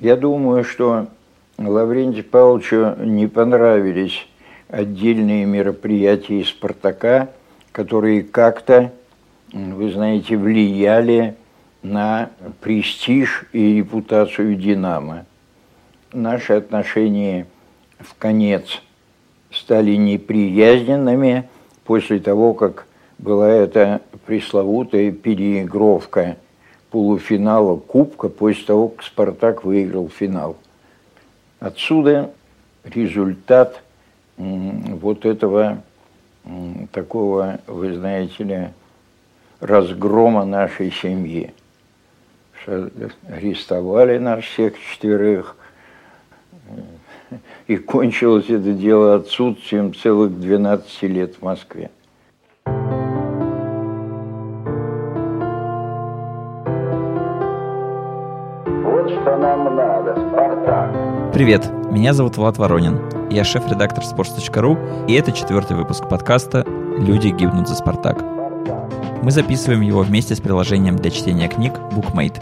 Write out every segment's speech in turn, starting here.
Я думаю, что Лаврентию Павловичу не понравились отдельные мероприятия «Спартака», которые как-то, вы знаете, влияли на престиж и репутацию «Динамо». Наши отношения в конец стали неприязненными после того, как была эта пресловутая переигровка полуфинала Кубка после того, как «Спартак» выиграл финал. Отсюда результат вот этого такого, вы знаете ли, разгрома нашей семьи. Арестовали нас всех четверых, и кончилось это дело отсутствием целых 12 лет в Москве. Привет, меня зовут Влад Воронин. Я шеф-редактор sports.ru, и это четвертый выпуск подкаста «Люди гибнут за Спартак». Мы записываем его вместе с приложением для чтения книг BookMate.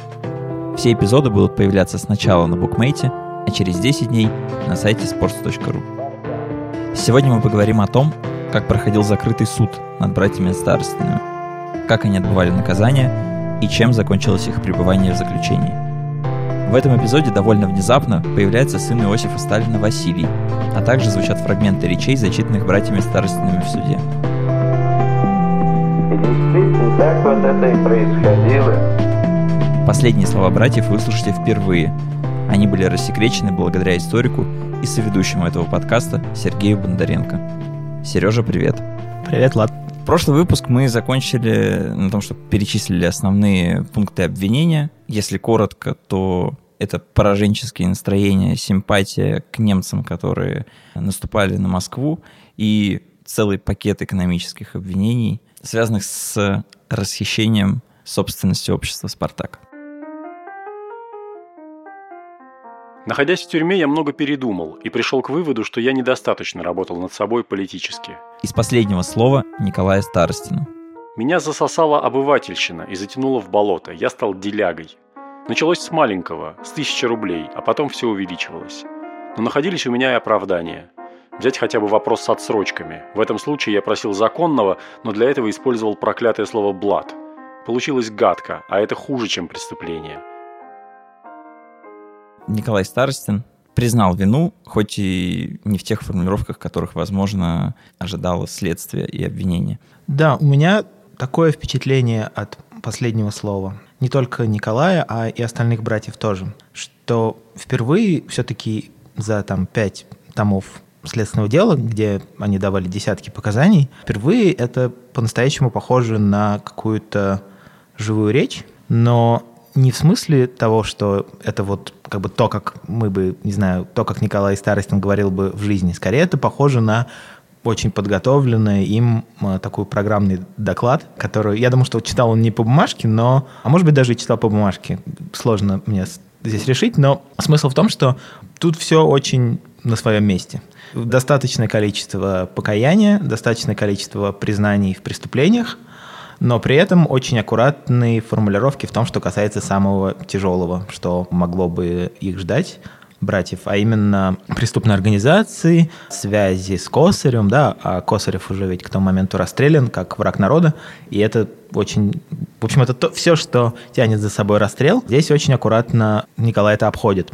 Все эпизоды будут появляться сначала на BookMate, а через 10 дней на сайте sports.ru. Сегодня мы поговорим о том, как проходил закрытый суд над братьями Старостиными, как они отбывали наказание и чем закончилось их пребывание в заключении. В этом эпизоде довольно внезапно появляется сын Иосифа Сталина Василий, а также звучат фрагменты речей, зачитанных братьями Старостиными в суде. И действительно, так вот это и происходило. Последние слова братьев вы услышите впервые. Они были рассекречены благодаря историку и соведущему этого подкаста Сергею Бондаренко. Сережа, привет. Привет, Влад. Прошлый выпуск мы закончили на том, что перечислили основные пункты обвинения. Если коротко, то это пораженческие настроения, симпатия к немцам, которые наступали на Москву, и целый пакет экономических обвинений, связанных с расхищением собственности общества «Спартак». Находясь в тюрьме, я много передумал и пришел к выводу, что я недостаточно работал над собой политически. Из последнего слова Николая Старостина. Меня засосала обывательщина и затянуло в болото. Я стал делягой. Началось с маленького, с тысячи рублей, а потом все увеличивалось. Но находились у меня и оправдания. Взять хотя бы вопрос с отсрочками. В этом случае я просил законного, но для этого использовал проклятое слово «блат». Получилось гадко, а это хуже, чем преступление. Николай Старостин признал вину, хоть и не в тех формулировках, которых, возможно, ожидало следствие и обвинение. Да, у меня такое впечатление от последнего слова. Не только Николая, а и остальных братьев тоже. Что впервые все-таки за там пять томов следственного дела, где они давали десятки показаний, впервые это по-настоящему похоже на какую-то живую речь, но не в смысле того, что это вот как бы то, как мы бы, не знаю, то, как Николай Старостин говорил бы в жизни. Скорее, это похоже на очень подготовленный им а, такой программный доклад, который, я думаю, что читал он не по бумажке, но, а может быть, даже и читал по бумажке. Сложно мне здесь решить, но смысл в том, что тут все очень на своем месте. Достаточное количество покаяния, достаточное количество признаний в преступлениях – но при этом очень аккуратные формулировки в том, что касается самого тяжелого, что могло бы их ждать братьев, а именно преступной организации, связи с Косарем, да, а Косарев уже ведь к тому моменту расстрелян как враг народа, и это очень... В общем, это то, все, что тянет за собой расстрел. Здесь очень аккуратно Николай это обходит.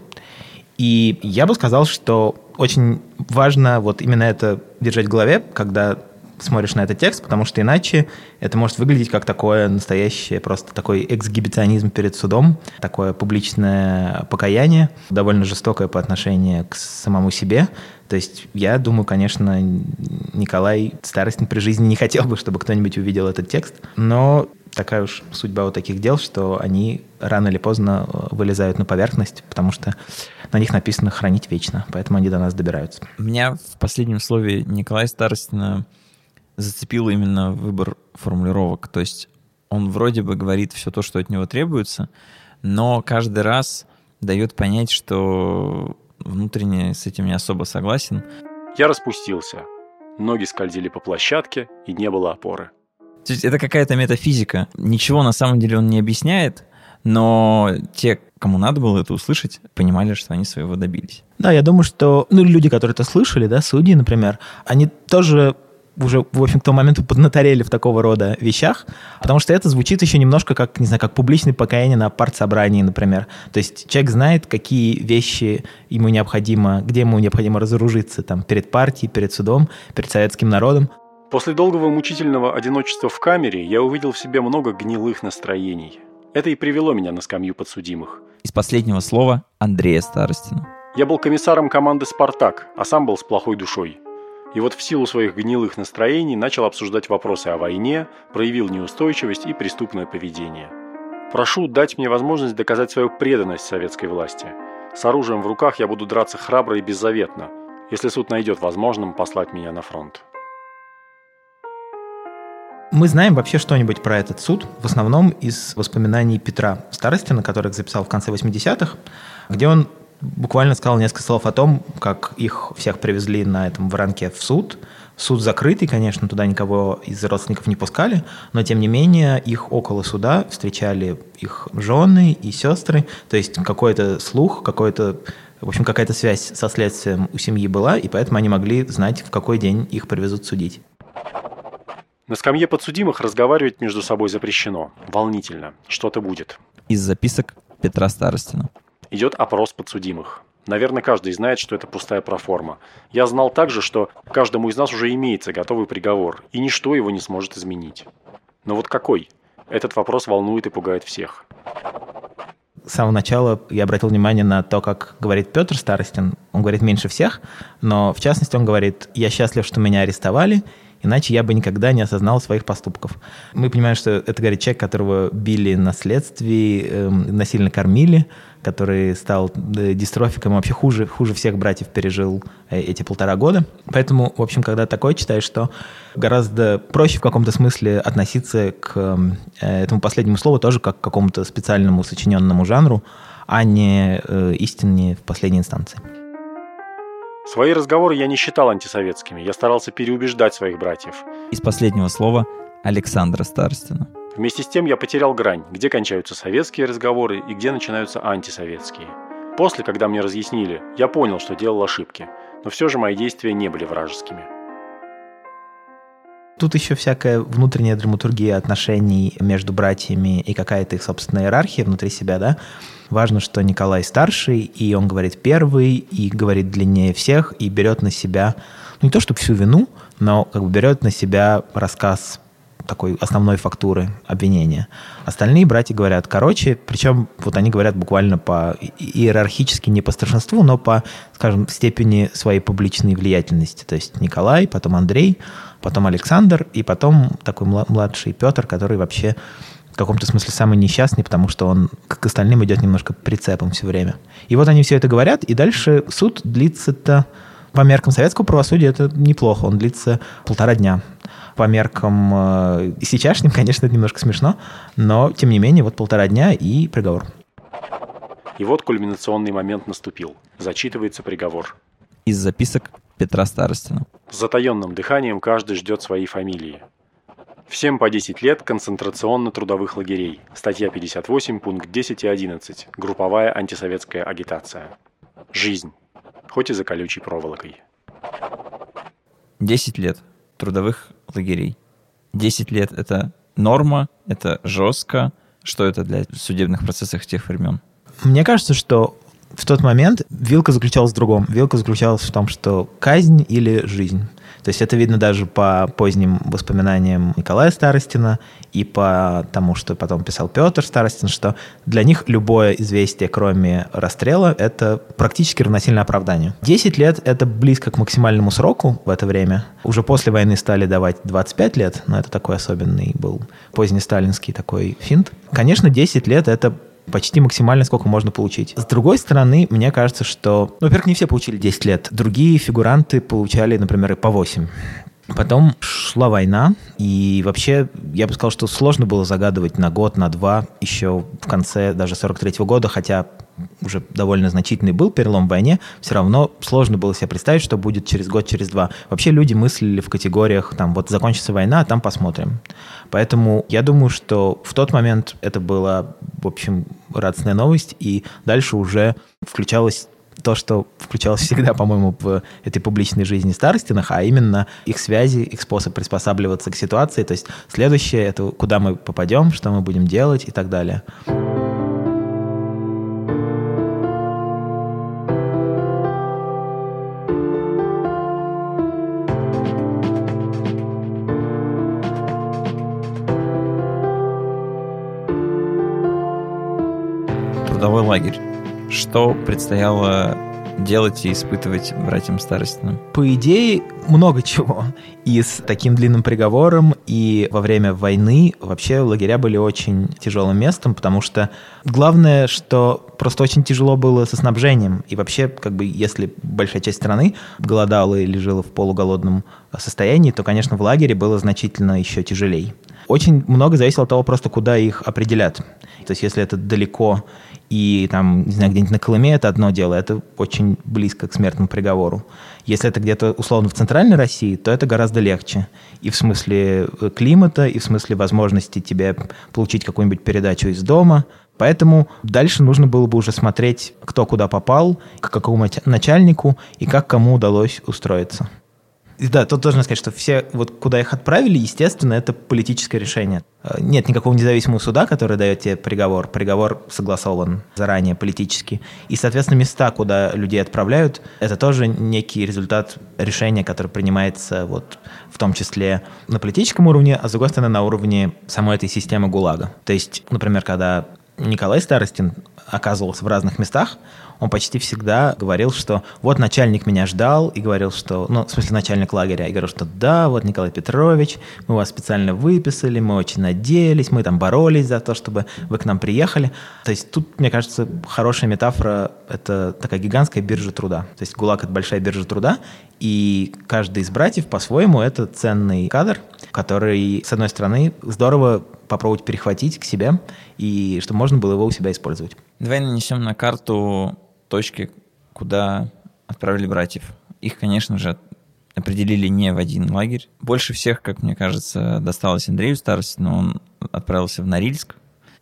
И я бы сказал, что очень важно вот именно это держать в голове, когда смотришь на этот текст, потому что иначе это может выглядеть как такое настоящее, просто такой эксгибиционизм перед судом, такое публичное покаяние, довольно жестокое по отношению к самому себе. То есть я думаю, конечно, Николай Старостин при жизни не хотел бы, чтобы кто-нибудь увидел этот текст, но такая уж судьба у таких дел, что они рано или поздно э, вылезают на поверхность, потому что на них написано «хранить вечно», поэтому они до нас добираются. Меня в последнем слове Николай Старостина зацепил именно выбор формулировок. То есть он вроде бы говорит все то, что от него требуется, но каждый раз дает понять, что внутренне с этим не особо согласен. Я распустился. Ноги скользили по площадке, и не было опоры. То есть это какая-то метафизика. Ничего на самом деле он не объясняет, но те, кому надо было это услышать, понимали, что они своего добились. Да, я думаю, что ну, люди, которые это слышали, да, судьи, например, они тоже уже, в общем, к тому моменту поднаторели в такого рода вещах, потому что это звучит еще немножко как, не знаю, как публичное покаяние на партсобрании, например. То есть человек знает, какие вещи ему необходимо, где ему необходимо разоружиться, там, перед партией, перед судом, перед советским народом. После долгого мучительного одиночества в камере я увидел в себе много гнилых настроений. Это и привело меня на скамью подсудимых. Из последнего слова Андрея Старостина. Я был комиссаром команды «Спартак», а сам был с плохой душой. И вот в силу своих гнилых настроений начал обсуждать вопросы о войне, проявил неустойчивость и преступное поведение. Прошу дать мне возможность доказать свою преданность советской власти. С оружием в руках я буду драться храбро и беззаветно, если суд найдет возможным послать меня на фронт. Мы знаем вообще что-нибудь про этот суд, в основном из воспоминаний Петра Старостина, который их записал в конце 80-х, где он буквально сказал несколько слов о том, как их всех привезли на этом воронке в суд. Суд закрытый, конечно, туда никого из родственников не пускали, но тем не менее их около суда встречали их жены и сестры, то есть какой-то слух, какой-то в общем, какая-то связь со следствием у семьи была, и поэтому они могли знать, в какой день их привезут судить. На скамье подсудимых разговаривать между собой запрещено. Волнительно. Что-то будет. Из записок Петра Старостина. Идет опрос подсудимых. Наверное, каждый знает, что это пустая проформа. Я знал также, что каждому из нас уже имеется готовый приговор, и ничто его не сможет изменить. Но вот какой? Этот вопрос волнует и пугает всех. С самого начала я обратил внимание на то, как говорит Петр Старостин. Он говорит меньше всех, но в частности он говорит, я счастлив, что меня арестовали, Иначе я бы никогда не осознал своих поступков. Мы понимаем, что это, говорит, человек, которого били на следствии, э, насильно кормили, который стал э, дистрофиком, вообще хуже, хуже всех братьев пережил э, эти полтора года. Поэтому, в общем, когда такое читаешь, что гораздо проще в каком-то смысле относиться к э, этому последнему слову тоже как к какому-то специальному сочиненному жанру, а не э, истине в последней инстанции. Свои разговоры я не считал антисоветскими, я старался переубеждать своих братьев. Из последнего слова Александра Старостина. Вместе с тем я потерял грань, где кончаются советские разговоры и где начинаются антисоветские. После, когда мне разъяснили, я понял, что делал ошибки, но все же мои действия не были вражескими. Тут еще всякая внутренняя драматургия отношений между братьями и какая-то их собственная иерархия внутри себя, да. Важно, что Николай старший, и он говорит первый, и говорит длиннее всех, и берет на себя, ну не то чтобы всю вину, но как бы берет на себя рассказ такой основной фактуры обвинения. Остальные братья говорят короче, причем вот они говорят буквально по иерархически не по старшинству, но по, скажем, степени своей публичной влиятельности. То есть Николай, потом Андрей, потом Александр, и потом такой младший Петр, который вообще в каком-то смысле самый несчастный, потому что он к остальным идет немножко прицепом все время. И вот они все это говорят, и дальше суд длится-то по меркам советского правосудия это неплохо, он длится полтора дня. По меркам э, сейчасшним, конечно, это немножко смешно, но, тем не менее, вот полтора дня и приговор. И вот кульминационный момент наступил. Зачитывается приговор. Из записок Петра Старостина. С затаенным дыханием каждый ждет своей фамилии. Всем по 10 лет концентрационно-трудовых лагерей. Статья 58, пункт 10 и 11. Групповая антисоветская агитация. Жизнь. Хоть и за колючей проволокой. 10 лет трудовых лагерей. 10 лет — это норма, это жестко. Что это для судебных процессов тех времен? Мне кажется, что в тот момент вилка заключалась в другом. Вилка заключалась в том, что казнь или жизнь. То есть это видно даже по поздним воспоминаниям Николая Старостина и по тому, что потом писал Петр Старостин, что для них любое известие, кроме расстрела, это практически равносильно оправданию. 10 лет — это близко к максимальному сроку в это время. Уже после войны стали давать 25 лет, но это такой особенный был поздний сталинский такой финт. Конечно, 10 лет — это почти максимально, сколько можно получить. С другой стороны, мне кажется, что, ну, во-первых, не все получили 10 лет. Другие фигуранты получали, например, и по 8. Потом шла война, и вообще я бы сказал, что сложно было загадывать на год, на два, еще в конце даже 43 -го года, хотя уже довольно значительный был перелом в войне, все равно сложно было себе представить, что будет через год, через два. Вообще люди мыслили в категориях, там, вот закончится война, а там посмотрим. Поэтому я думаю, что в тот момент это была, в общем, радостная новость, и дальше уже включалось то, что включалось всегда, по-моему, в этой публичной жизни Старостинах, а именно их связи, их способ приспосабливаться к ситуации. То есть следующее — это куда мы попадем, что мы будем делать и так далее. Что предстояло делать и испытывать братьям Старостиным? По идее, много чего. И с таким длинным приговором, и во время войны вообще лагеря были очень тяжелым местом, потому что главное, что просто очень тяжело было со снабжением. И вообще, как бы, если большая часть страны голодала или жила в полуголодном состоянии, то, конечно, в лагере было значительно еще тяжелее. Очень много зависело от того просто, куда их определят. То есть, если это далеко и там, не знаю, где-нибудь на Колыме это одно дело, это очень близко к смертному приговору. Если это где-то условно в центральной России, то это гораздо легче. И в смысле э, климата, и в смысле возможности тебе получить какую-нибудь передачу из дома. Поэтому дальше нужно было бы уже смотреть, кто куда попал, к какому начальнику и как кому удалось устроиться. Да, тут должен сказать, что все, вот куда их отправили, естественно, это политическое решение. Э, нет никакого независимого суда, который дает тебе приговор. Приговор согласован заранее политически. И, соответственно, места, куда людей отправляют, это тоже некий результат решения, которое принимается вот в том числе на политическом уровне, а с другой стороны на уровне самой этой системы ГУЛАГа. То есть, например, когда Николай Старостин оказывался в разных местах, он почти всегда говорил, что вот начальник меня ждал, и говорил, что, ну, в смысле начальник лагеря, и говорил, что да, вот Николай Петрович, мы вас специально выписали, мы очень надеялись, мы там боролись за то, чтобы вы к нам приехали. То есть тут, мне кажется, хорошая метафора – это такая гигантская биржа труда. То есть ГУЛАГ – это большая биржа труда, и каждый из братьев по-своему это ценный кадр, который, с одной стороны, здорово попробовать перехватить к себе, и чтобы можно было его у себя использовать. Давай нанесем на карту точки, куда отправили братьев. Их, конечно же, определили не в один лагерь. Больше всех, как мне кажется, досталось Андрею Старости, но он отправился в Норильск.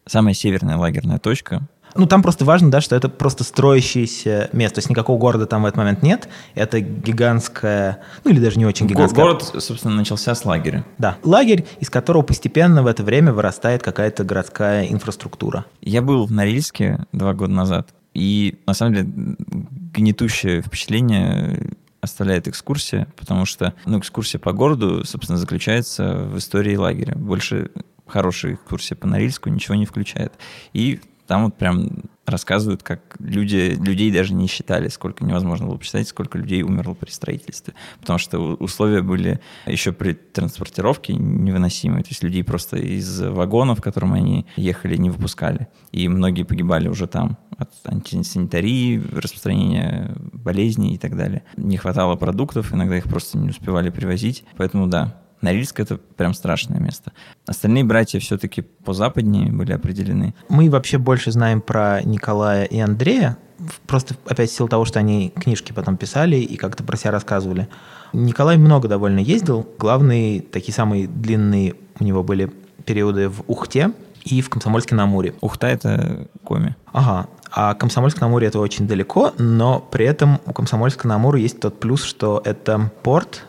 Самая северная лагерная точка. Ну, там просто важно, да, что это просто строящееся место. То есть никакого города там в этот момент нет. Это гигантская, ну или даже не очень гигантская. Город, собственно, начался с лагеря. Да, лагерь, из которого постепенно в это время вырастает какая-то городская инфраструктура. Я был в Норильске два года назад. И на самом деле гнетущее впечатление оставляет экскурсия, потому что ну, экскурсия по городу, собственно, заключается в истории лагеря. Больше хорошая экскурсия по Норильску ничего не включает. И там вот прям рассказывают, как люди, людей даже не считали, сколько невозможно было посчитать, сколько людей умерло при строительстве. Потому что условия были еще при транспортировке невыносимые. То есть людей просто из вагонов, в котором они ехали, не выпускали. И многие погибали уже там от антисанитарии, распространения болезней и так далее. Не хватало продуктов, иногда их просто не успевали привозить. Поэтому да, Норильск — это прям страшное место. Остальные братья все-таки по западнее были определены. Мы вообще больше знаем про Николая и Андрея, просто опять в силу того, что они книжки потом писали и как-то про себя рассказывали. Николай много довольно ездил. Главные, такие самые длинные у него были периоды в Ухте и в Комсомольске-на-Амуре. Ухта — это Коми. Ага. А Комсомольск-на-Амуре — это очень далеко, но при этом у Комсомольска-на-Амуре есть тот плюс, что это порт,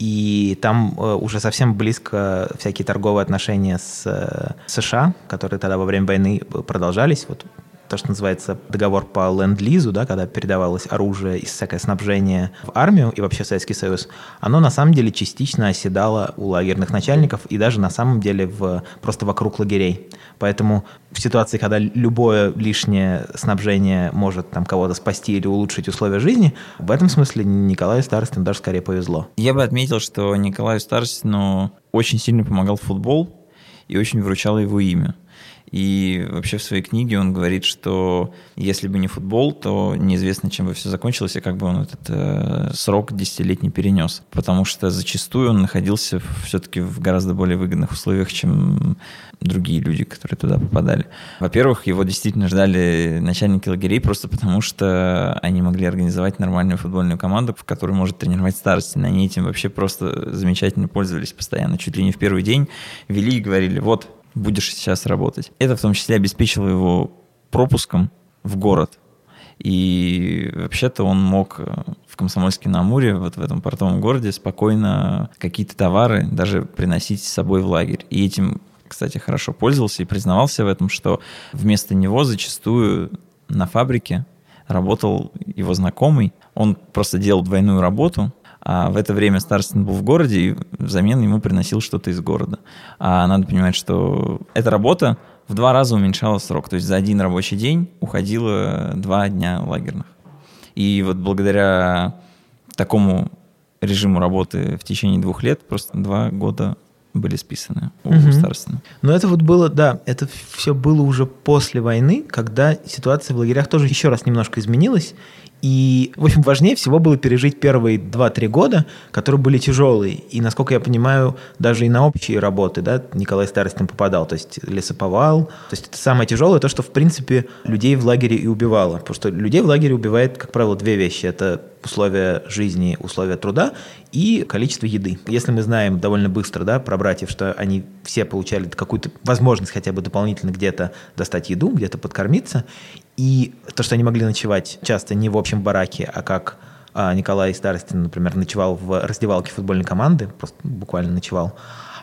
и там э, уже совсем близко всякие торговые отношения с э, США, которые тогда во время войны продолжались. Вот то, что называется договор по ленд-лизу, да, когда передавалось оружие и всякое снабжение в армию и вообще в Советский Союз, оно на самом деле частично оседало у лагерных начальников и даже на самом деле в, просто вокруг лагерей. Поэтому в ситуации, когда любое лишнее снабжение может там кого-то спасти или улучшить условия жизни, в этом смысле Николаю Старостину даже скорее повезло. Я бы отметил, что Николаю Старостину очень сильно помогал футбол и очень выручало его имя. И вообще в своей книге он говорит, что если бы не футбол, то неизвестно, чем бы все закончилось, и как бы он этот э, срок десятилетний перенес. Потому что зачастую он находился все-таки в гораздо более выгодных условиях, чем другие люди, которые туда попадали. Во-первых, его действительно ждали начальники лагерей просто потому, что они могли организовать нормальную футбольную команду, в которой может тренировать старости. Они этим вообще просто замечательно пользовались постоянно. Чуть ли не в первый день вели и говорили, вот, будешь сейчас работать. Это в том числе обеспечило его пропуском в город. И вообще-то он мог э, в Комсомольске-на-Амуре, вот в этом портовом городе, спокойно какие-то товары даже приносить с собой в лагерь. И этим, кстати, хорошо пользовался и признавался в этом, что вместо него зачастую на фабрике работал его знакомый. Он просто делал двойную работу, а в это время Старостин был в городе, и взамен ему приносил что-то из города. А надо понимать, что эта работа в два раза уменьшала срок. То есть за один рабочий день уходило два дня лагерных. И вот благодаря такому режиму работы в течение двух лет просто два года были списаны у угу. Старостина. Но это вот было, да, это все было уже после войны, когда ситуация в лагерях тоже еще раз немножко изменилась, и, в общем, важнее всего было пережить первые 2-3 года, которые были тяжелые. И, насколько я понимаю, даже и на общие работы, да, Николай Старостин попадал, то есть лесоповал. То есть это самое тяжелое, то, что, в принципе, людей в лагере и убивало. Потому что людей в лагере убивает, как правило, две вещи. Это условия жизни, условия труда и количество еды. Если мы знаем довольно быстро да, про братьев, что они все получали какую-то возможность хотя бы дополнительно где-то достать еду, где-то подкормиться, и то, что они могли ночевать часто не в общем бараке, а как а, Николай Старостин, например, ночевал в раздевалке футбольной команды, просто буквально ночевал,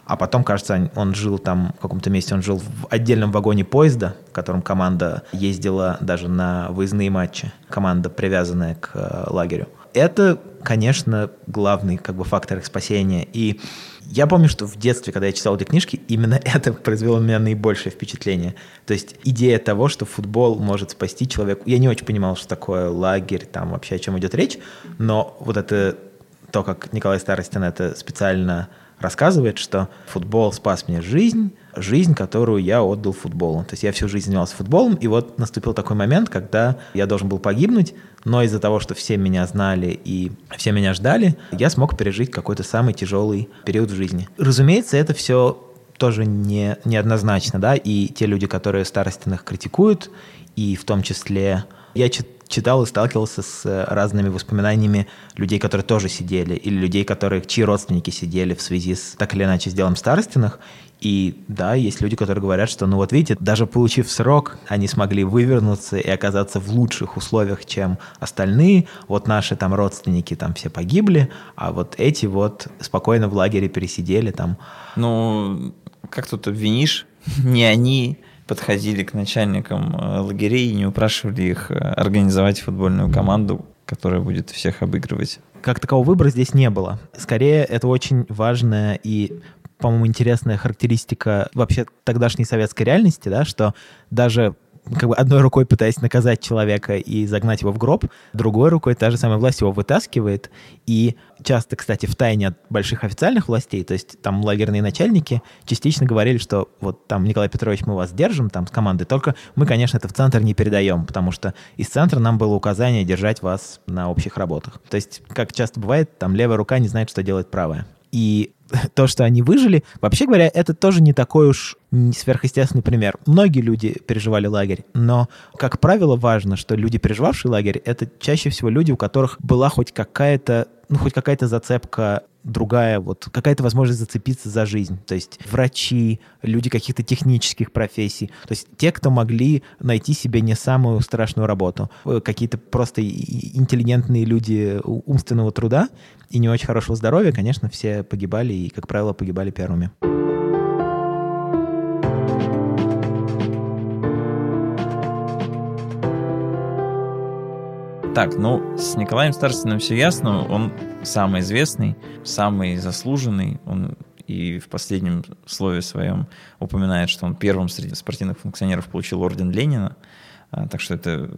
а потом, кажется, он жил там, в каком-то месте он жил в отдельном вагоне поезда, в котором команда ездила даже на выездные матчи, команда, привязанная к э, лагерю. Это, конечно, главный как бы фактор их спасения. И я помню, что в детстве, когда я читал эти книжки, именно это произвело на меня наибольшее впечатление. То есть идея того, что футбол может спасти человека. Я не очень понимал, что такое лагерь, там вообще о чем идет речь, но вот это то, как Николай Старостин это специально рассказывает, что футбол спас мне жизнь, жизнь, которую я отдал футболу. То есть я всю жизнь занимался футболом, и вот наступил такой момент, когда я должен был погибнуть, но из-за того, что все меня знали и все меня ждали, я смог пережить какой-то самый тяжелый период в жизни. Разумеется, это все тоже не, неоднозначно, да, и те люди, которые старостиных критикуют, и в том числе я читал и сталкивался с э, разными воспоминаниями людей, которые тоже сидели, или людей, которые, чьи родственники сидели в связи с так или иначе с делом старостиных. И да, есть люди, которые говорят, что, ну вот видите, даже получив срок, они смогли вывернуться и оказаться в лучших условиях, чем остальные. Вот наши там родственники там все погибли, а вот эти вот спокойно в лагере пересидели там. Ну, как тут обвинишь? Не они подходили к начальникам э, лагерей и не упрашивали их э, организовать футбольную команду, которая будет всех обыгрывать. Как такового выбора здесь не было. Скорее, это очень важная и по-моему, интересная характеристика вообще тогдашней советской реальности, да, что даже как бы одной рукой пытаясь наказать человека и загнать его в гроб, другой рукой та же самая власть его вытаскивает. И часто, кстати, в тайне от больших официальных властей, то есть там лагерные начальники частично говорили, что вот там, Николай Петрович, мы вас держим там с командой, только мы, конечно, это в центр не передаем, потому что из центра нам было указание держать вас на общих работах. То есть, как часто бывает, там левая рука не знает, что делать правая. И то, что они выжили, вообще говоря, это тоже не такой уж сверхъестественный пример. Многие люди переживали лагерь, но, как правило, важно, что люди, переживавшие лагерь, это чаще всего люди, у которых была хоть какая-то, ну, хоть какая-то зацепка другая, вот какая-то возможность зацепиться за жизнь. То есть врачи, люди каких-то технических профессий. То есть те, кто могли найти себе не самую страшную работу. Э, какие-то просто интеллигентные люди умственного труда и не очень хорошего здоровья, конечно, все погибали и, как правило, погибали первыми. Так, ну, с Николаем Старостиным все ясно. Он самый известный, самый заслуженный. Он и в последнем слове своем упоминает, что он первым среди спортивных функционеров получил орден Ленина. А, так что это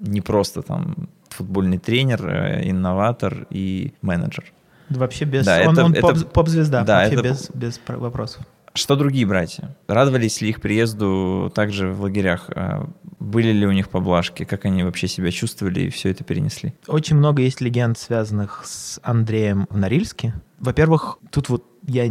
не просто там футбольный тренер, а инноватор и менеджер. вообще без... Да, он, это, он это, поп-звезда, да, вообще это, без, без вопросов. Что другие братья? Радовались ли их приезду также в лагерях? А Были ли у них поблажки? Как они вообще себя чувствовали и все это перенесли? Очень много есть легенд, связанных с Андреем в Норильске. Во-первых, тут вот я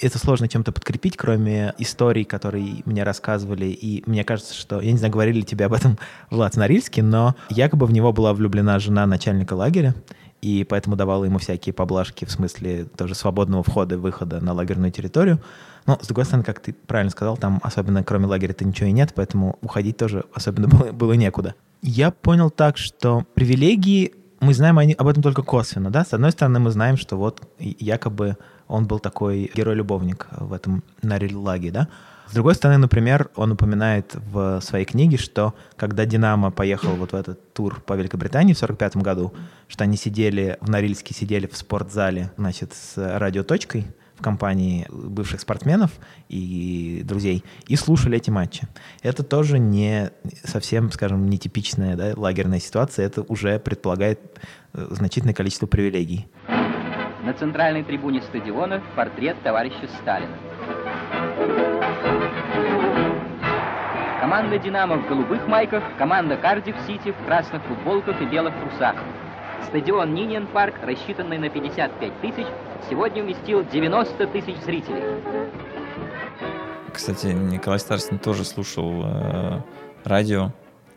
это сложно чем-то подкрепить, кроме историй, которые мне рассказывали. И мне кажется, что, я не знаю, говорили ли тебе об этом, Влад, в Норильске, но якобы в него была влюблена жена начальника лагеря, и поэтому давала ему всякие поблажки в смысле тоже свободного входа и выхода на лагерную территорию. Но, с другой стороны, как ты правильно сказал, там особенно кроме лагеря-то ничего и нет, поэтому уходить тоже особенно было, было некуда. Я понял так, что привилегии, мы знаем они, об этом только косвенно, да? С одной стороны, мы знаем, что вот якобы он был такой герой-любовник в этом Нариль-лаге, да? С другой стороны, например, он упоминает в своей книге, что когда «Динамо» поехал вот в этот тур по Великобритании в 45 году, что они сидели в Норильске, сидели в спортзале, значит, с радиоточкой в компании бывших спортсменов и друзей и слушали эти матчи. Это тоже не совсем, скажем, нетипичная да, лагерная ситуация, это уже предполагает э, значительное количество привилегий. На центральной трибуне стадиона портрет товарища Сталина. Команда «Динамо» в голубых майках, команда «Кардив Сити» в красных футболках и белых трусах. Стадион Ниньен Парк, рассчитанный на 55 тысяч, сегодня вместил 90 тысяч зрителей. Кстати, Николай Старостин тоже слушал э, радио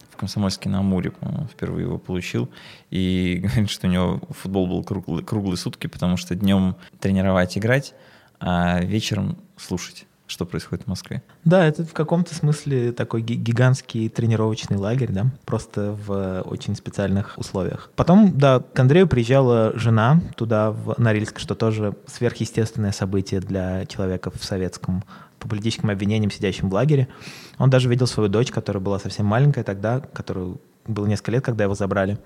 в Комсомольске на Амуре, впервые его получил. И говорит, что у него футбол был круглый, круглые сутки, потому что днем тренировать, играть, а вечером слушать, что происходит в Москве. Да, это в каком-то смысле такой ги- гигантский тренировочный лагерь, да, просто в очень специальных условиях. Потом, да, к Андрею приезжала жена туда, в Норильск, что тоже сверхъестественное событие для человека в советском по политическим обвинениям, сидящим в лагере. Он даже видел свою дочь, которая была совсем маленькая тогда, которую было несколько лет, когда его забрали.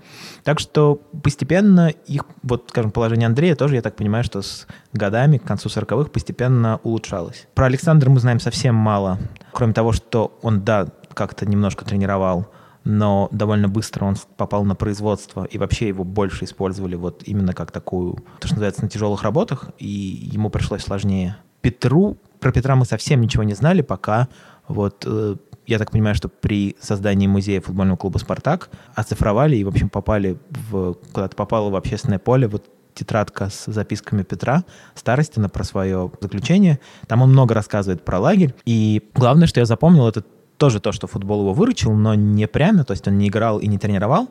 Так что постепенно их, вот, скажем, положение Андрея тоже, я так понимаю, что с годами, к концу 40-х, постепенно улучшалось. Про Александра мы знаем совсем мало, кроме того, что он, да, как-то немножко тренировал, но довольно быстро он попал на производство, и вообще его больше использовали вот именно как такую, то, что называется, на тяжелых работах, и ему пришлось сложнее. Петру, про Петра мы совсем ничего не знали, пока вот э, я так понимаю, что при создании музея футбольного клуба «Спартак» оцифровали и, в общем, попали в, куда-то попало в общественное поле вот тетрадка с записками Петра Старостина про свое заключение. Там он много рассказывает про лагерь. И главное, что я запомнил, это тоже то, что футбол его выручил, но не прямо, то есть он не играл и не тренировал,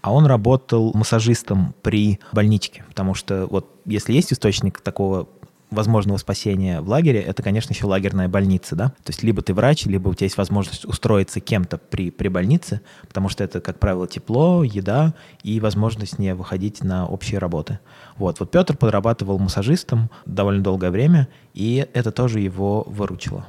а он работал массажистом при больничке, потому что вот если есть источник такого возможного спасения в лагере, это, конечно, еще лагерная больница, да? То есть либо ты врач, либо у тебя есть возможность устроиться кем-то при, при больнице, потому что это, как правило, тепло, еда и возможность не выходить на общие работы. Вот, вот Петр подрабатывал массажистом довольно долгое время, и это тоже его выручило.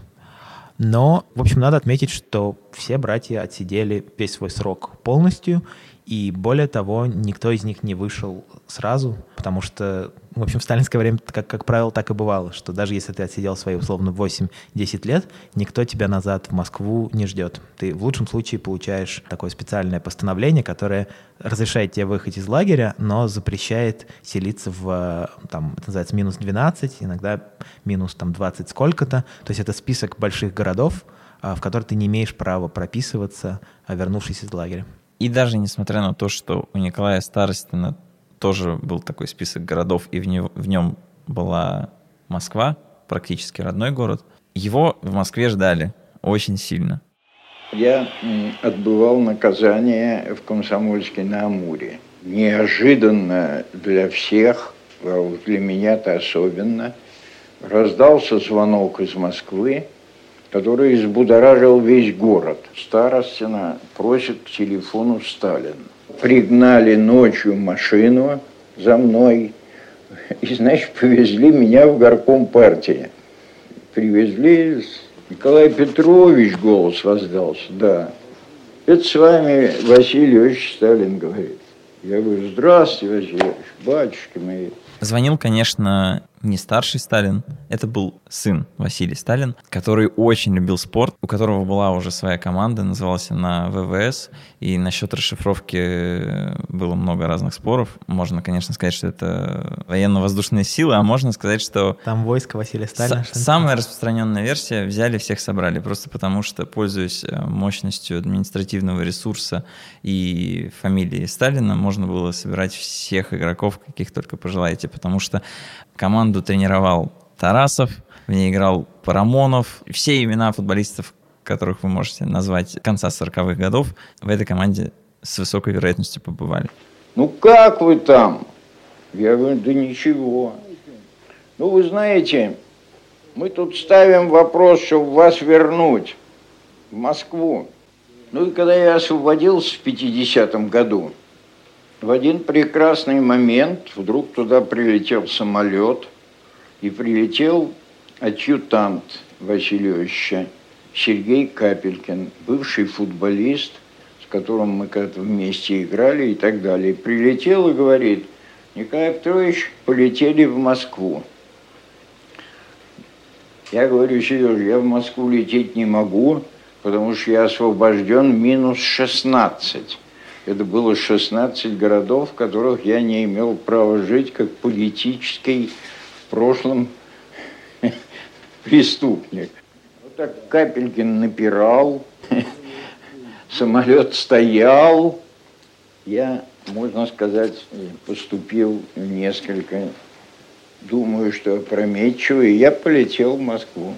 Но, в общем, надо отметить, что все братья отсидели весь свой срок полностью, и более того, никто из них не вышел сразу, потому что, в общем, в сталинское время, как, как правило, так и бывало, что даже если ты отсидел свои, условно, 8-10 лет, никто тебя назад в Москву не ждет. Ты в лучшем случае получаешь такое специальное постановление, которое разрешает тебе выехать из лагеря, но запрещает селиться в, там, это называется, минус 12, иногда минус там 20 сколько-то. То есть это список больших городов, а, в которые ты не имеешь права прописываться, а, вернувшись из лагеря. И даже несмотря на то, что у Николая Старостина тоже был такой список городов, и в, него, в нем была Москва, практически родной город, его в Москве ждали очень сильно. Я отбывал наказание в Комсомольске на Амуре. Неожиданно для всех, а для меня-то особенно, раздался звонок из Москвы, который взбудоражил весь город. Старостина просит к телефону Сталина. Пригнали ночью машину за мной и, значит, повезли меня в горком партии. Привезли, Николай Петрович голос воздался, да. Это с вами Василий Ильич Сталин говорит. Я говорю, здравствуйте, Василий Ильич, батюшки мои. Звонил, конечно, не старший Сталин, это был сын Василий Сталин, который очень любил спорт, у которого была уже своя команда, называлась она ВВС, и насчет расшифровки было много разных споров. Можно, конечно, сказать, что это военно-воздушные силы, а можно сказать, что... Там войско Василия Сталина. С- самая распространенная версия взяли, всех собрали, просто потому что, пользуясь э, мощностью административного ресурса и фамилии Сталина, можно было собирать всех игроков, каких только пожелаете, потому что команду тренировал Тарасов, в ней играл Парамонов, все имена футболистов, которых вы можете назвать конца 40-х годов, в этой команде с высокой вероятностью побывали. Ну как вы там? Я говорю, да ничего. Ну вы знаете, мы тут ставим вопрос, чтобы вас вернуть в Москву. Ну и когда я освободился в 50-м году, в один прекрасный момент вдруг туда прилетел самолет, и прилетел адъютант Васильевича Сергей Капелькин, бывший футболист, с которым мы когда-то вместе играли и так далее. Прилетел и говорит, Николай Петрович, полетели в Москву. Я говорю, Сережа, я в Москву лететь не могу, потому что я освобожден минус 16. Это было 16 городов, в которых я не имел права жить как политический в прошлом преступник. Вот так Капелькин напирал, самолет стоял. Я, можно сказать, поступил несколько, думаю, что опрометчиво, и я полетел в Москву.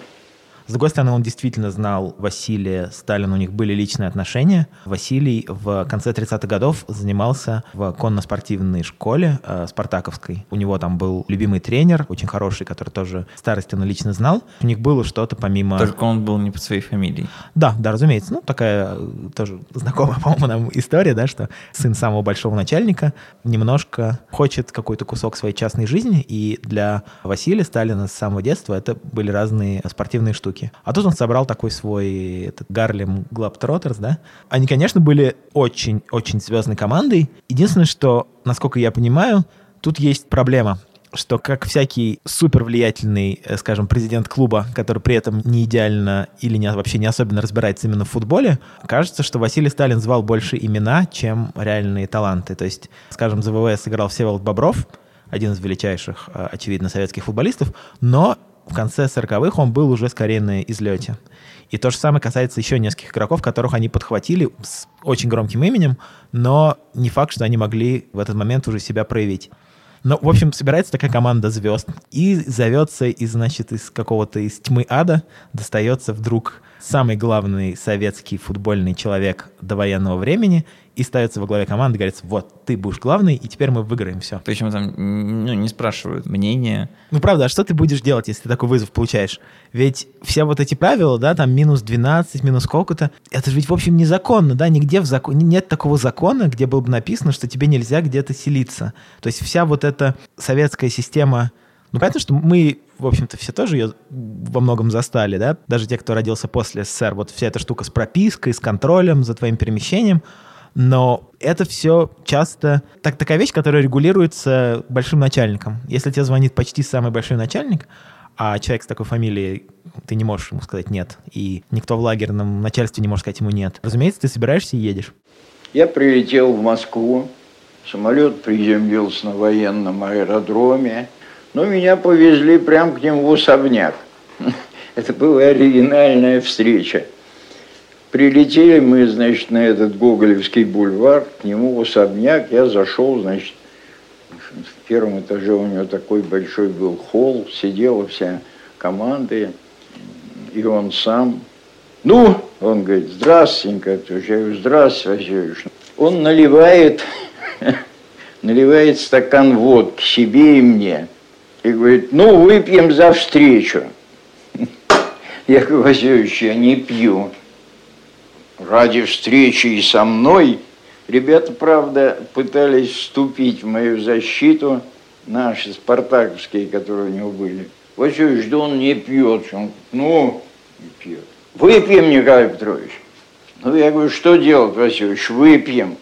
С другой стороны, он действительно знал Василия Сталина, у них были личные отношения. Василий в конце 30-х годов занимался в конно-спортивной школе э, спартаковской. У него там был любимый тренер, очень хороший, который тоже Старостина лично знал. У них было что-то помимо... Только он был не под своей фамилией. Да, да, разумеется. Ну, такая э, тоже знакомая, по-моему, нам история, да, что сын самого большого начальника немножко хочет какой-то кусок своей частной жизни, и для Василия Сталина с самого детства это были разные спортивные штуки. А тут он собрал такой свой этот Гарлем Глабтроттерс, да. Они, конечно, были очень-очень звездной командой. Единственное, что, насколько я понимаю, тут есть проблема что как всякий супер влиятельный, скажем, президент клуба, который при этом не идеально или не, вообще не особенно разбирается именно в футболе, кажется, что Василий Сталин звал больше имена, чем реальные таланты. То есть, скажем, за ВВС играл Всеволод Бобров, один из величайших, очевидно, советских футболистов, но в конце 40-х он был уже скорее на излете. И то же самое касается еще нескольких игроков, которых они подхватили с очень громким именем, но не факт, что они могли в этот момент уже себя проявить. Но, в общем, собирается такая команда звезд и зовется, и, значит, из какого-то из тьмы ада достается вдруг самый главный советский футбольный человек до военного времени и ставится во главе команды, говорится, вот, ты будешь главный, и теперь мы выиграем все. Причем там ну, не спрашивают мнение. Ну, правда, а что ты будешь делать, если ты такой вызов получаешь? Ведь все вот эти правила, да, там минус 12, минус сколько-то, это же ведь, в общем, незаконно, да, нигде в законе, нет такого закона, где было бы написано, что тебе нельзя где-то селиться. То есть вся вот эта советская система ну, понятно, что мы, в общем-то, все тоже ее во многом застали, да, даже те, кто родился после СССР, вот вся эта штука с пропиской, с контролем за твоим перемещением, но это все часто так, такая вещь, которая регулируется большим начальником. Если тебе звонит почти самый большой начальник, а человек с такой фамилией, ты не можешь ему сказать «нет», и никто в лагерном начальстве не может сказать ему «нет». Разумеется, ты собираешься и едешь. Я прилетел в Москву, самолет приземлился на военном аэродроме, но меня повезли прямо к нему в особняк. Это была оригинальная встреча. Прилетели мы, значит, на этот Гоголевский бульвар, к нему в особняк. Я зашел, значит, в первом этаже у него такой большой был холл, сидела вся команда, и он сам. Ну, он говорит, здравствуйте, я говорю, здравствуйте, Васильевич. Он наливает, наливает стакан водки себе и мне. И говорит, ну, выпьем за встречу. Я говорю, Васильевич, я не пью ради встречи и со мной. Ребята, правда, пытались вступить в мою защиту, наши спартаковские, которые у него были. Васильевич, да не пьет. Он, ну, не пьет. Выпьем, Николай Петрович. Ну, я говорю, что делать, Васильевич, выпьем.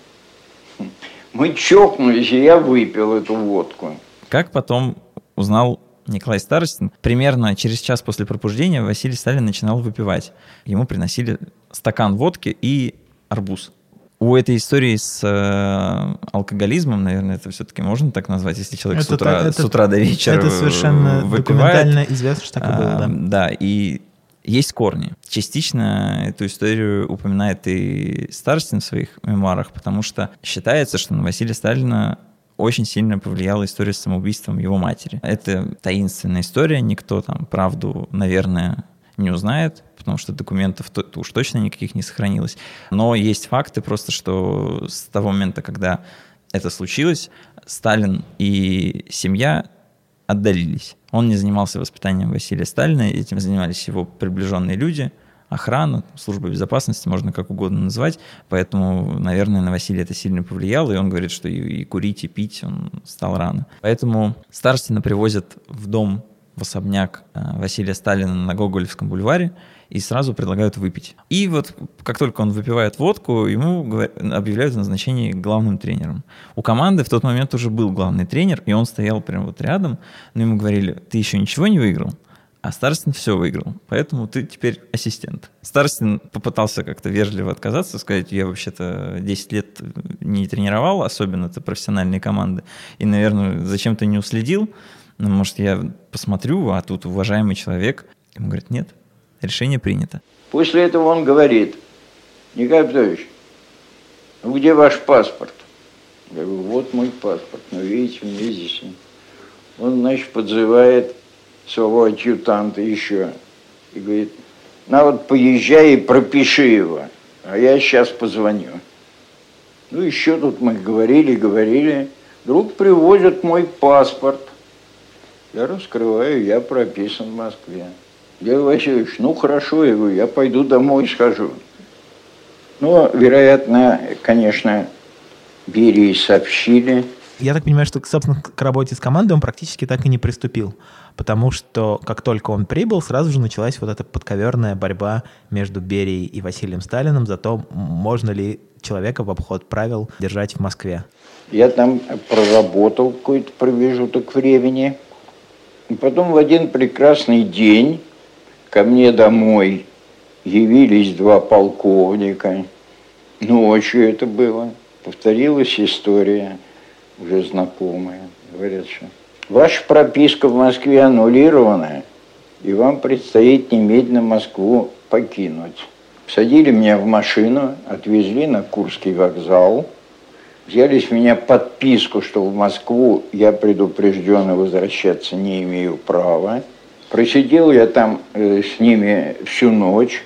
Мы чокнулись, и я выпил эту водку. Как потом узнал, Николай Старостин, примерно через час после пробуждения Василий Сталин начинал выпивать. Ему приносили стакан водки и арбуз. У этой истории с э, алкоголизмом, наверное, это все-таки можно так назвать, если человек Это с, утра, так- с это- утра до вечера Это совершенно выпивает. документально известно, что так и было, да. Да, и есть корни. Частично эту историю упоминает и Старостин в своих мемуарах, потому что считается, что на Василия Сталина очень сильно повлияла история с самоубийством его матери. Это таинственная история, никто там правду, наверное, не узнает, потому что документов то- уж точно никаких не сохранилось. Но есть факты просто, что с того момента, когда это случилось, Сталин и семья отдалились. Он не занимался воспитанием Василия Сталина, этим занимались его приближенные люди, охрана, служба безопасности, можно как угодно назвать. Поэтому, наверное, на Василия это сильно повлияло, и он говорит, что и, и курить, и пить он стал рано. Поэтому Старостина привозят в дом, в особняк э, Василия Сталина на Гоголевском бульваре, и сразу предлагают выпить. И вот как только он выпивает водку, ему объявляют о назначении главным тренером. У команды в тот момент уже был главный тренер, и он стоял прямо вот рядом, но ему говорили, ты еще ничего не выиграл, а Старостин все выиграл, поэтому ты теперь ассистент. Старостин попытался как-то вежливо отказаться, сказать, я вообще-то 10 лет не тренировал, особенно это профессиональные команды, и, наверное, зачем-то не уследил, ну, может, я посмотрю, а тут уважаемый человек. Ему говорит, нет, решение принято. После этого он говорит, Николай Петрович, ну где ваш паспорт? Я говорю, вот мой паспорт, ну видите, у меня здесь. он». Он, значит, подзывает своего адъютанта еще и говорит, на вот поезжай и пропиши его, а я сейчас позвоню. Ну еще тут мы говорили, говорили, вдруг привозят мой паспорт. Я раскрываю, я прописан в Москве. Георгий Васильевич, ну хорошо, я говорю, я пойду домой схожу. Ну, вероятно, конечно, Берии сообщили. Я так понимаю, что, собственно, к работе с командой он практически так и не приступил, потому что как только он прибыл, сразу же началась вот эта подковерная борьба между Берией и Василием Сталиным за то, можно ли человека в обход правил держать в Москве. Я там проработал какой-то промежуток времени. И потом в один прекрасный день ко мне домой явились два полковника. Ночью это было. Повторилась история, уже знакомая. Говорят, что ваша прописка в Москве аннулирована, и вам предстоит немедленно Москву покинуть. Садили меня в машину, отвезли на Курский вокзал, взяли с меня подписку, что в Москву я предупрежден и возвращаться не имею права. Просидел я там э, с ними всю ночь.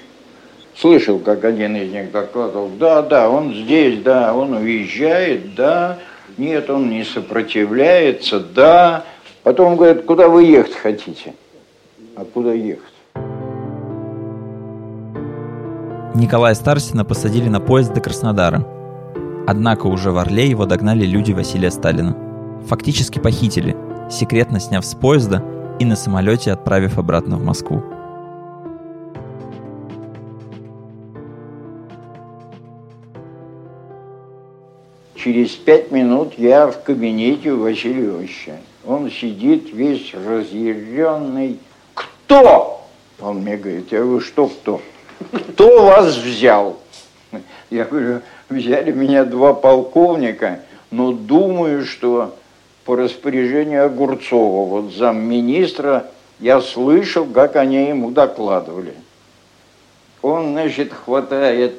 Слышал, как один из них докладывал, да, да, он здесь, да, он уезжает, да, нет, он не сопротивляется, да. Потом говорят, куда вы ехать хотите? А куда ехать? Николая Старостина посадили на поезд до Краснодара. Однако уже в Орле его догнали люди Василия Сталина. Фактически похитили, секретно сняв с поезда и на самолете отправив обратно в Москву. Через пять минут я в кабинете у Василия Ивановича. Он сидит весь разъяренный. Кто? Он мне говорит, я говорю, что кто? Кто вас взял? Я говорю, взяли меня два полковника, но думаю, что по распоряжению Огурцова, вот замминистра, я слышал, как они ему докладывали. Он, значит, хватает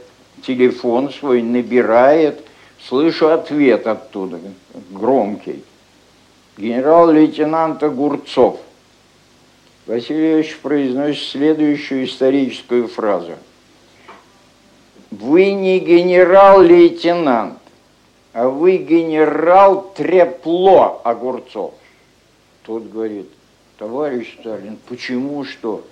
телефон свой, набирает, слышу ответ оттуда, громкий. Генерал-лейтенант Огурцов. Василий Ильич произносит следующую историческую фразу. Вы не генерал-лейтенант, а вы генерал Трепло Огурцов. Тот говорит, товарищ Сталин, почему что?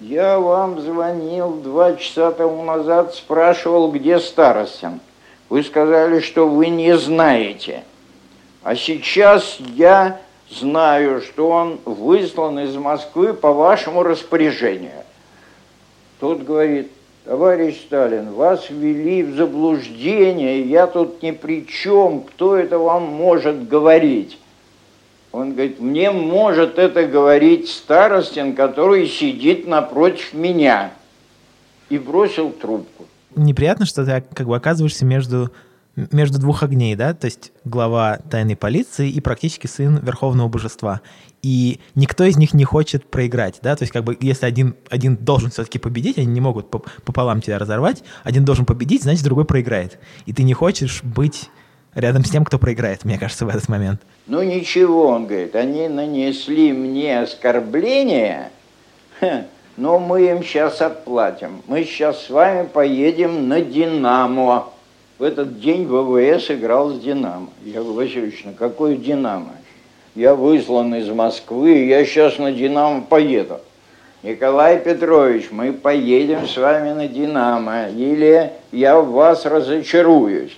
Я вам звонил два часа тому назад, спрашивал, где Старостин. Вы сказали, что вы не знаете. А сейчас я знаю, что он выслан из Москвы по вашему распоряжению. Тот говорит, товарищ Сталин, вас ввели в заблуждение, я тут ни при чем, кто это вам может говорить? Он говорит, мне может это говорить Старостин, который сидит напротив меня. И бросил трубку. Неприятно, что ты как бы оказываешься между между двух огней, да, то есть глава тайной полиции и практически сын верховного божества. И никто из них не хочет проиграть, да, то есть как бы если один, один должен все-таки победить, они не могут пополам тебя разорвать, один должен победить, значит другой проиграет. И ты не хочешь быть рядом с тем, кто проиграет, мне кажется, в этот момент. Ну ничего, он говорит, они нанесли мне оскорбление, но мы им сейчас отплатим. Мы сейчас с вами поедем на «Динамо». В этот день ВВС играл с «Динамо». Я говорю, Васильевич, на какой «Динамо»? Я выслан из Москвы, я сейчас на «Динамо» поеду. Николай Петрович, мы поедем с вами на «Динамо», или я в вас разочаруюсь.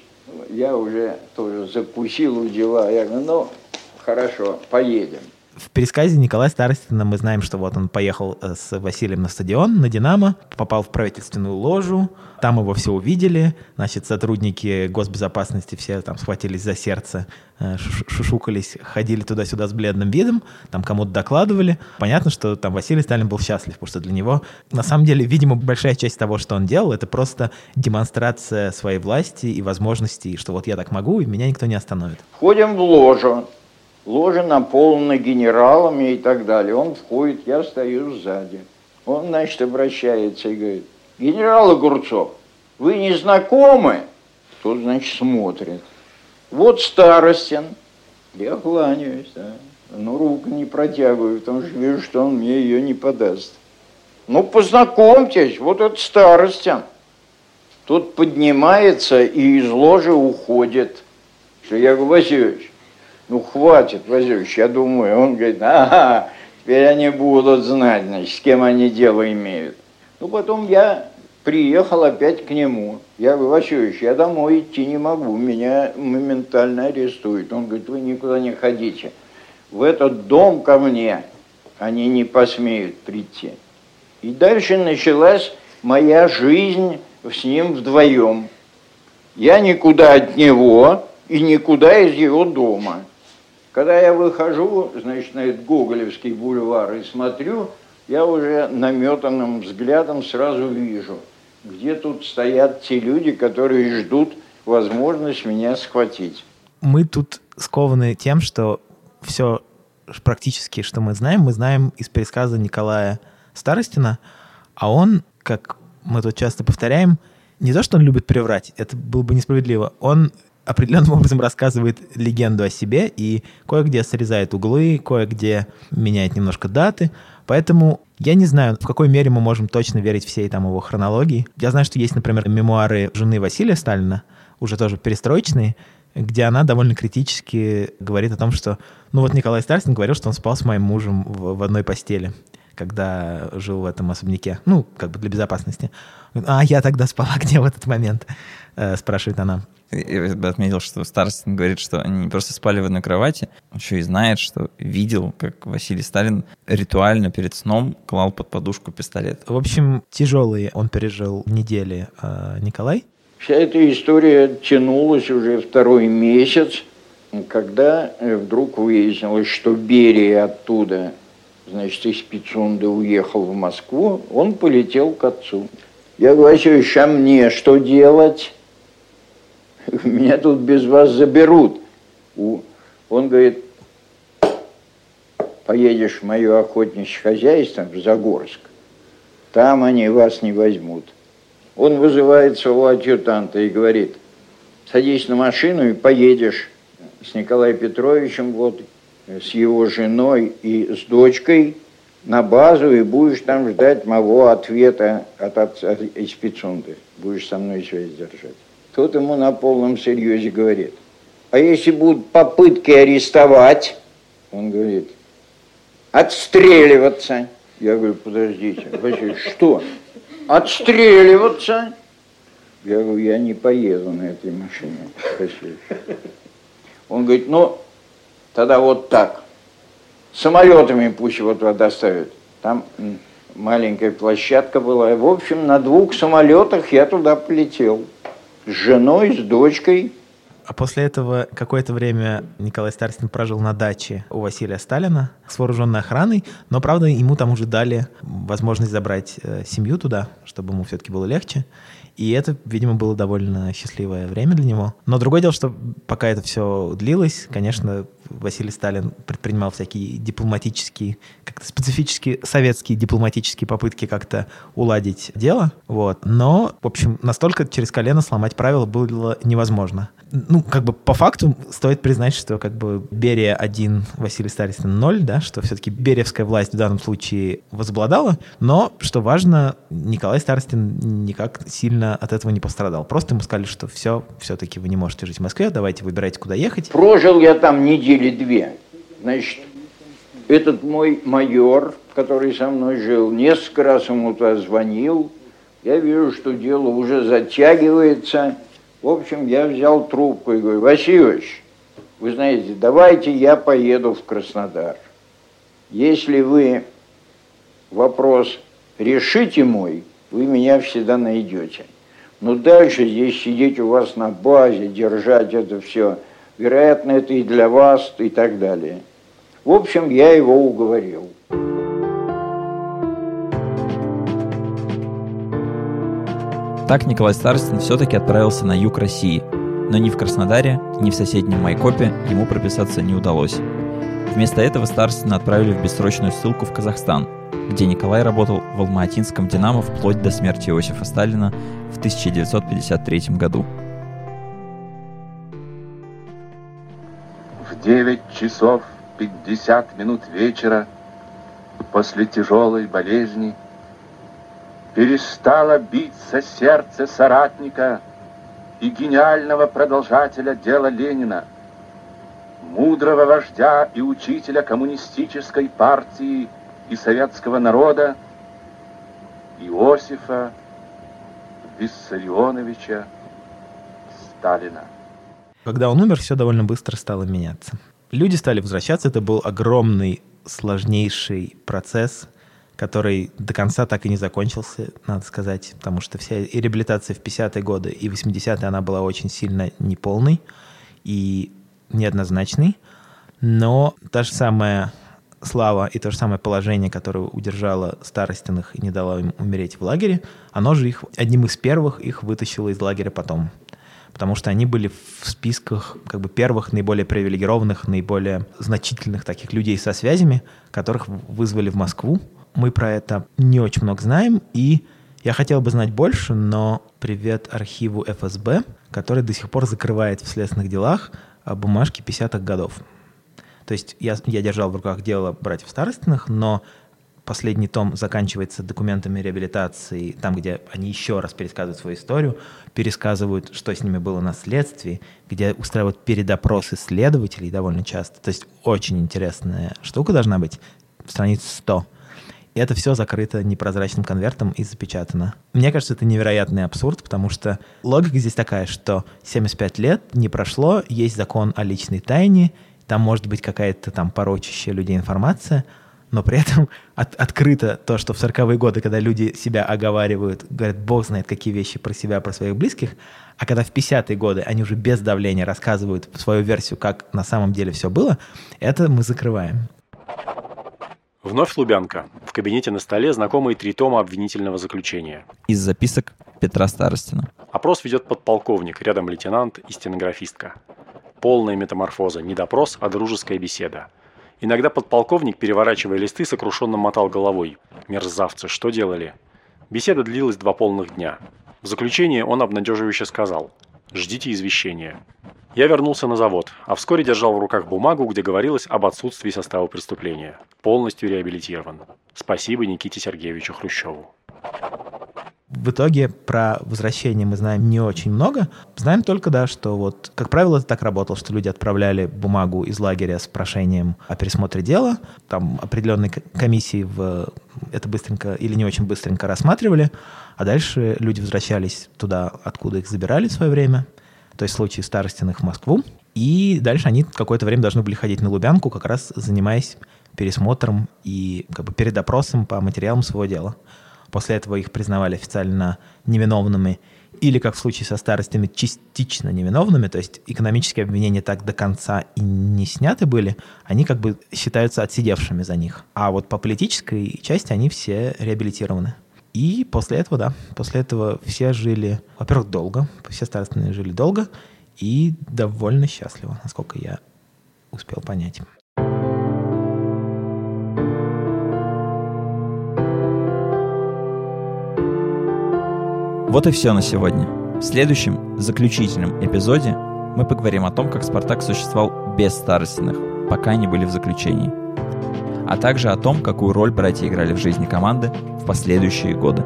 Я уже тоже закусил у дела. Я говорю, ну, хорошо, поедем в пересказе Николая Старостина мы знаем, что вот он поехал э, с Василием на стадион, на «Динамо», попал в правительственную ложу, там его все увидели, значит, сотрудники госбезопасности все там схватились за сердце, э, шушукались, ходили туда-сюда с бледным видом, там кому-то докладывали. Понятно, что там Василий Сталин был счастлив, потому что для него, на самом деле, видимо, большая часть того, что он делал, это просто демонстрация своей власти и возможностей, что вот я так могу, и меня никто не остановит. Входим в ложу, ложа наполнена генералами и так далее. Он входит, я стою сзади. Он, значит, обращается и говорит, генерал Огурцов, вы не знакомы? Тот, значит, смотрит. Вот Старостин. Я кланяюсь, да. Но руку не протягиваю, потому что вижу, что он мне ее не подаст. Ну, познакомьтесь, вот это Старостин. Тут поднимается и из ложи уходит. Что я говорю, Васильевич, ну хватит, Васильевич, я думаю. Он говорит, ага, теперь они будут знать, значит, с кем они дело имеют. Ну потом я приехал опять к нему. Я говорю, Васильевич, я домой идти не могу, меня моментально арестуют. Он говорит, вы никуда не ходите. В этот дом ко мне они не посмеют прийти. И дальше началась моя жизнь с ним вдвоем. Я никуда от него и никуда из его дома. Когда я выхожу, значит, на этот Гоголевский бульвар и смотрю, я уже наметанным взглядом сразу вижу, где тут стоят те люди, которые ждут возможность меня схватить. Мы тут скованы тем, что все практически, что мы знаем, мы знаем из пересказа Николая Старостина, а он, как мы тут часто повторяем, не то, что он любит приврать, это было бы несправедливо, он определенным образом рассказывает легенду о себе и кое-где срезает углы, кое-где меняет немножко даты. Поэтому я не знаю, в какой мере мы можем точно верить всей там его хронологии. Я знаю, что есть, например, мемуары жены Василия Сталина, уже тоже перестроечные, где она довольно критически говорит о том, что, ну вот Николай Сталин говорил, что он спал с моим мужем в, в одной постели, когда жил в этом особняке, ну, как бы для безопасности. А я тогда спала где в этот момент? Э, спрашивает она. Я бы отметил, что Старостин говорит, что они не просто спали в одной кровати, он еще и знает, что видел, как Василий Сталин ритуально перед сном клал под подушку пистолет. В общем, тяжелые он пережил недели э, Николай. Вся эта история тянулась уже второй месяц, когда э, вдруг выяснилось, что Берия оттуда, значит, из Пицунды уехал в Москву, он полетел к отцу. Я говорю, а мне что делать? меня тут без вас заберут. Он говорит, поедешь в мое охотничье хозяйство в Загорск, там они вас не возьмут. Он вызывает своего адъютанта и говорит, садись на машину и поедешь с Николаем Петровичем, вот, с его женой и с дочкой на базу и будешь там ждать моего ответа от отца из Пицунды. Будешь со мной связь держать. Тот ему на полном серьезе говорит, а если будут попытки арестовать, он говорит, отстреливаться. Я говорю, подождите, Василий, что? Отстреливаться? Я говорю, я не поеду на этой машине, Василий. Он говорит, ну, тогда вот так. Самолетами пусть его туда доставят. Там маленькая площадка была. В общем, на двух самолетах я туда полетел с женой, с дочкой. А после этого какое-то время Николай Старостин прожил на даче у Василия Сталина с вооруженной охраной, но, правда, ему там уже дали возможность забрать э, семью туда, чтобы ему все-таки было легче. И это, видимо, было довольно счастливое время для него. Но другое дело, что пока это все длилось, конечно, Василий Сталин предпринимал всякие дипломатические, как-то специфические советские дипломатические попытки как-то уладить дело. Вот. Но, в общем, настолько через колено сломать правила было невозможно ну, как бы по факту стоит признать, что как бы Берия 1, Василий Старостин 0, да, что все-таки Беревская власть в данном случае возобладала, но, что важно, Николай Старостин никак сильно от этого не пострадал. Просто ему сказали, что все, все-таки вы не можете жить в Москве, давайте выбирайте, куда ехать. Прожил я там недели две. Значит, этот мой майор, который со мной жил, несколько раз ему туда звонил. Я вижу, что дело уже затягивается. В общем, я взял трубку и говорю, Васильевич, вы знаете, давайте я поеду в Краснодар. Если вы вопрос решите мой, вы меня всегда найдете. Но дальше здесь сидеть у вас на базе, держать это все, вероятно, это и для вас, и так далее. В общем, я его уговорил. Так Николай Старостин все-таки отправился на юг России, но ни в Краснодаре, ни в соседнем Майкопе ему прописаться не удалось. Вместо этого Старостина отправили в бессрочную ссылку в Казахстан, где Николай работал в Алматинском «Динамо» вплоть до смерти Иосифа Сталина в 1953 году. 9 часов 50 минут вечера после тяжелой болезни – перестало биться сердце соратника и гениального продолжателя дела Ленина, мудрого вождя и учителя коммунистической партии и советского народа Иосифа Виссарионовича Сталина. Когда он умер, все довольно быстро стало меняться. Люди стали возвращаться, это был огромный, сложнейший процесс, который до конца так и не закончился, надо сказать, потому что вся и реабилитация в 50-е годы, и 80-е она была очень сильно неполной и неоднозначной, но та же самая слава и то же самое положение, которое удержало Старостиных и не дало им умереть в лагере, оно же их одним из первых их вытащило из лагеря потом. Потому что они были в списках как бы первых, наиболее привилегированных, наиболее значительных таких людей со связями, которых вызвали в Москву мы про это не очень много знаем, и я хотел бы знать больше, но привет архиву ФСБ, который до сих пор закрывает в следственных делах а, бумажки 50-х годов. То есть я, я держал в руках дело братьев Старостиных, но последний том заканчивается документами реабилитации, там, где они еще раз пересказывают свою историю, пересказывают, что с ними было на следствии, где устраивают передопросы следователей довольно часто. То есть очень интересная штука должна быть, страниц 100. И это все закрыто непрозрачным конвертом и запечатано. Мне кажется, это невероятный абсурд, потому что логика здесь такая, что 75 лет не прошло, есть закон о личной тайне, там может быть какая-то там порочащая людей информация, но при этом от, открыто то, что в 40-е годы, когда люди себя оговаривают, говорят, бог знает какие вещи про себя, про своих близких, а когда в 50-е годы они уже без давления рассказывают свою версию, как на самом деле все было, это мы закрываем. Вновь Лубянка. В кабинете на столе знакомые три тома обвинительного заключения. Из записок Петра Старостина. Опрос ведет подполковник, рядом лейтенант и стенографистка. Полная метаморфоза, не допрос, а дружеская беседа. Иногда подполковник, переворачивая листы, сокрушенно мотал головой. Мерзавцы, что делали? Беседа длилась два полных дня. В заключение он обнадеживающе сказал «Ждите извещения». Я вернулся на завод, а вскоре держал в руках бумагу, где говорилось об отсутствии состава преступления. Полностью реабилитирован. Спасибо Никите Сергеевичу Хрущеву. В итоге про возвращение мы знаем не очень много. Знаем только, да, что вот, как правило, это так работало, что люди отправляли бумагу из лагеря с прошением о пересмотре дела. Там определенные комиссии в это быстренько или не очень быстренько рассматривали, а дальше люди возвращались туда, откуда их забирали в свое время то есть в случае старостиных в Москву. И дальше они какое-то время должны были ходить на Лубянку, как раз занимаясь пересмотром и как бы передопросом по материалам своего дела. После этого их признавали официально невиновными или, как в случае со старостями, частично невиновными, то есть экономические обвинения так до конца и не сняты были, они как бы считаются отсидевшими за них. А вот по политической части они все реабилитированы. И после этого, да, после этого все жили, во-первых, долго, все старостные жили долго и довольно счастливо, насколько я успел понять. Вот и все на сегодня. В следующем, заключительном эпизоде мы поговорим о том, как «Спартак» существовал без старостиных, пока они были в заключении, а также о том, какую роль братья играли в жизни команды в последующие годы.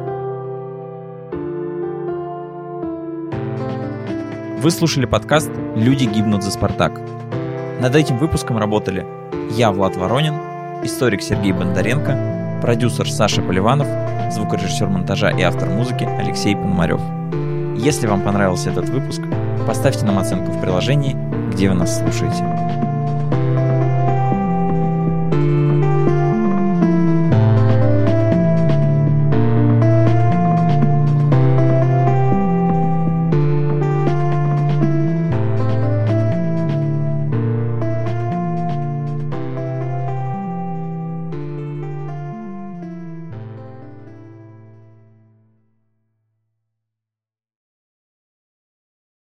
Вы слушали подкаст «Люди гибнут за Спартак». Над этим выпуском работали я, Влад Воронин, историк Сергей Бондаренко, продюсер Саша Поливанов – звукорежиссер монтажа и автор музыки Алексей Пономарев. Если вам понравился этот выпуск, поставьте нам оценку в приложении, где вы нас слушаете.